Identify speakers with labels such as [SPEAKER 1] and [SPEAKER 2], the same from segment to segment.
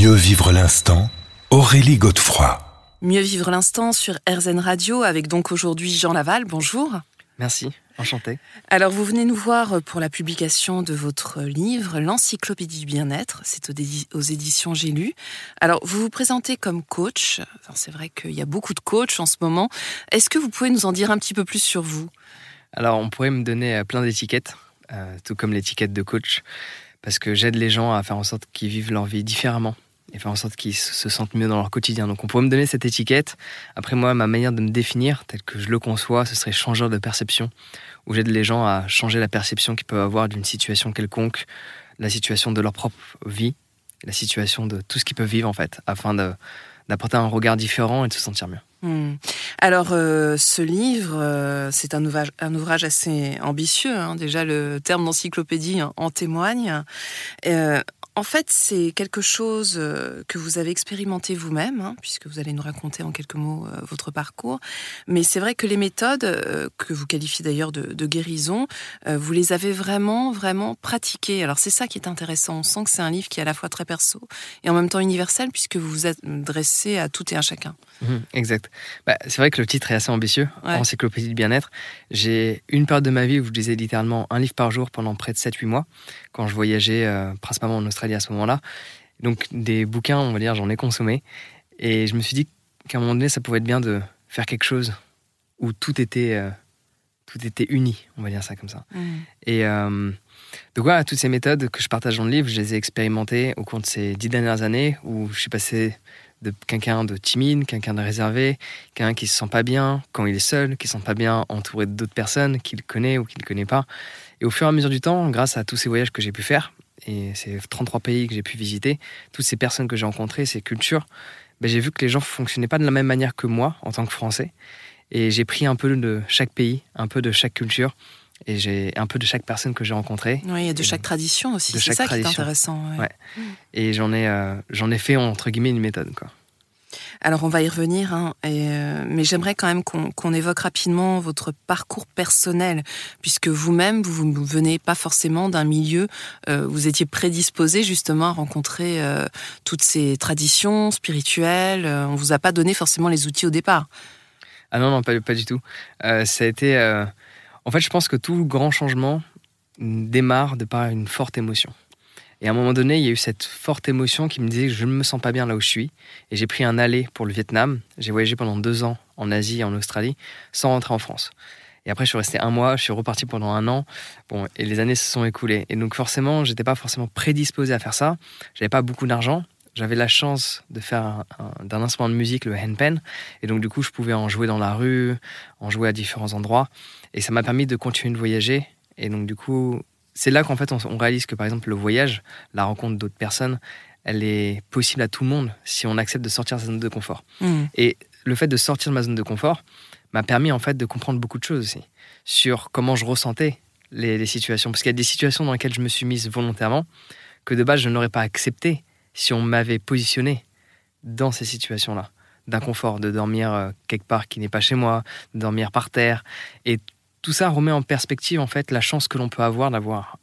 [SPEAKER 1] Mieux vivre l'instant, Aurélie Godefroy.
[SPEAKER 2] Mieux vivre l'instant sur RZN Radio avec donc aujourd'hui Jean Laval. Bonjour.
[SPEAKER 3] Merci, enchanté.
[SPEAKER 2] Alors vous venez nous voir pour la publication de votre livre L'encyclopédie du bien-être. C'est aux éditions J'ai lu. Alors vous vous présentez comme coach. c'est vrai qu'il y a beaucoup de coachs en ce moment. Est-ce que vous pouvez nous en dire un petit peu plus sur vous?
[SPEAKER 3] Alors on pourrait me donner euh, plein d'étiquettes, euh, tout comme l'étiquette de coach, parce que j'aide les gens à faire en sorte qu'ils vivent leur vie différemment et faire en sorte qu'ils se sentent mieux dans leur quotidien. Donc on pourrait me donner cette étiquette. Après moi, ma manière de me définir, telle que je le conçois, ce serait changeur de perception, où j'aide les gens à changer la perception qu'ils peuvent avoir d'une situation quelconque, la situation de leur propre vie, la situation de tout ce qu'ils peuvent vivre en fait, afin d'apporter un regard différent et de se sentir mieux.
[SPEAKER 2] Hmm. Alors, euh, ce livre, euh, c'est un ouvrage, assez ambitieux. Hein. Déjà, le terme d'encyclopédie en témoigne. Euh, en fait, c'est quelque chose euh, que vous avez expérimenté vous-même, hein, puisque vous allez nous raconter en quelques mots euh, votre parcours. Mais c'est vrai que les méthodes, euh, que vous qualifiez d'ailleurs de, guérison, vous les avez vraiment, vraiment pratiquées. Alors c'est ça qui est intéressant. On sent que c'est un livre qui est à la fois très perso et en même temps universel, puisque vous vous adressez à tout et à chacun.
[SPEAKER 3] Mmh, exact. Bah, c'est vrai que le titre est assez ambitieux, Encyclopédie du bien-être. J'ai une période de ma vie où je lisais littéralement un livre par jour pendant près de 7-8 mois, quand je voyageais principalement en Australie à ce moment-là. Donc des bouquins, on va dire, j'en ai consommé. Et je me suis dit qu'à un moment donné, ça pouvait être bien de faire quelque chose où tout était, euh, tout était uni, on va dire ça comme ça. Mmh. Et euh, donc voilà, toutes ces méthodes que je partage dans le livre, je les ai expérimentées au cours de ces dix dernières années où je suis passé de quelqu'un de timide, quelqu'un de réservé, quelqu'un qui se sent pas bien quand il est seul, qui se sent pas bien entouré d'autres personnes qu'il connaît ou qu'il ne connaît pas. Et au fur et à mesure du temps, grâce à tous ces voyages que j'ai pu faire, et ces 33 pays que j'ai pu visiter, toutes ces personnes que j'ai rencontrées, ces cultures, ben, j'ai vu que les gens fonctionnaient pas de la même manière que moi en tant que Français. Et j'ai pris un peu de chaque pays, un peu de chaque culture, et j'ai un peu de chaque personne que j'ai rencontrée.
[SPEAKER 2] Oui, et de chaque tradition aussi, c'est ça qui est intéressant.
[SPEAKER 3] Ouais. Et j'en ai, euh, j'en ai fait, entre guillemets, une méthode. Quoi.
[SPEAKER 2] Alors on va y revenir, hein, euh, mais j'aimerais quand même qu'on évoque rapidement votre parcours personnel, puisque vous-même, vous ne venez pas forcément d'un milieu, euh, vous étiez prédisposé justement à rencontrer euh, toutes ces traditions spirituelles, on ne vous a pas donné forcément les outils au départ.
[SPEAKER 3] Ah non, non, pas, pas du tout. ça a été... En fait, je pense que tout grand changement démarre de par une forte émotion. Et à un moment donné, il y a eu cette forte émotion qui me disait que je ne me sens pas bien là où je suis. Et j'ai pris un aller pour le Vietnam. J'ai voyagé pendant deux ans en Asie et en Australie sans rentrer en France. Et après, je suis resté un mois, je suis reparti pendant un an. Bon, et les années se sont écoulées. Et donc, forcément, j'étais pas forcément prédisposé à faire ça. J'avais pas beaucoup d'argent. J'avais la chance de faire d'un instrument de musique le handpan. Et donc, du coup, je pouvais en jouer dans la rue, en jouer à différents endroits. Et ça m'a permis de continuer de voyager. Et donc, du coup, c'est là qu'en fait on, réalise que par exemple le voyage, la rencontre d'autres personnes, elle est possible à tout le monde si on accepte de sortir de sa zone de confort. Mmh. Et le fait de sortir de ma zone de confort m'a permis en fait de comprendre beaucoup de choses aussi sur comment je ressentais les, situations. Parce qu'il y a des situations dans lesquelles je me suis mise volontairement que de base je n'aurais pas accepté si on m'avait positionné dans ces situations-là d'inconfort, de dormir euh, quelque part qui n'est pas chez moi, de dormir par terre. Et tout ça remet en perspective en fait la chance que l'on peut avoir d'avoir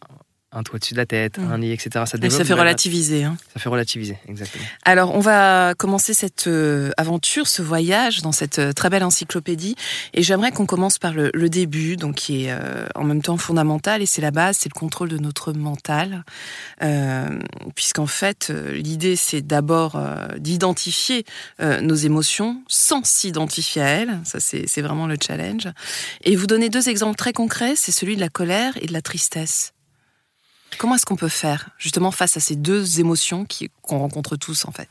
[SPEAKER 3] un toit dessus de la tête, mm. un lit, etc.
[SPEAKER 2] Ça, ça fait relativiser. Hein.
[SPEAKER 3] Ça fait relativiser, exactement.
[SPEAKER 2] Alors, on va commencer cette euh, aventure, ce voyage dans cette euh, très belle encyclopédie. Et j'aimerais qu'on commence par le, début, donc qui est euh, en même temps fondamental, et c'est la base, c'est le contrôle de notre mental. Puisqu'en fait, l'idée, c'est d'abord d'identifier nos émotions sans s'identifier à elles. Ça, c'est vraiment le challenge. Et vous donner deux exemples très concrets, c'est celui de la colère et de la tristesse. Comment est-ce qu'on peut faire justement face à ces deux émotions qu'on rencontre tous en fait?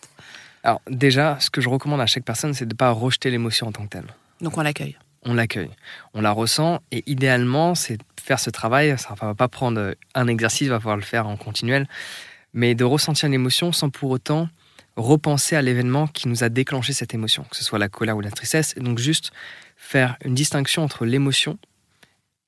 [SPEAKER 3] Alors déjà, ce que je recommande à chaque personne, c'est de ne pas rejeter l'émotion en tant que telle.
[SPEAKER 2] Donc on l'accueille
[SPEAKER 3] on l'accueille, on la ressent et idéalement, c'est faire ce travail. Ça ne va pas prendre un exercice, va falloir le faire en continuel, mais de ressentir l'émotion sans pour autant repenser à l'événement qui nous a déclenché cette émotion, que ce soit la colère ou la tristesse, et donc juste faire une distinction entre l'émotion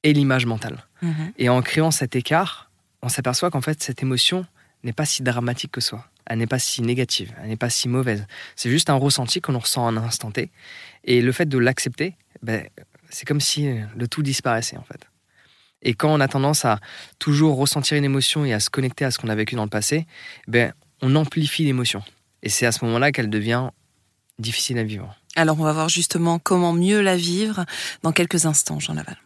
[SPEAKER 3] et l'image mentale. Mhm. Et en créant cet écart, on s'aperçoit qu'en fait, cette émotion n'est pas si dramatique que soi. Elle n'est pas si négative, elle n'est pas si mauvaise. C'est juste un ressenti que l'on ressent en un instant T. Et le fait de l'accepter, ben, c'est comme si le tout disparaissait en fait. Et quand on a tendance à toujours ressentir une émotion et à se connecter à ce qu'on a vécu dans le passé, ben, on amplifie l'émotion. Et c'est à ce moment-là qu'elle devient difficile à vivre.
[SPEAKER 2] Alors on va voir justement comment mieux la vivre dans quelques instants, Jean Laval.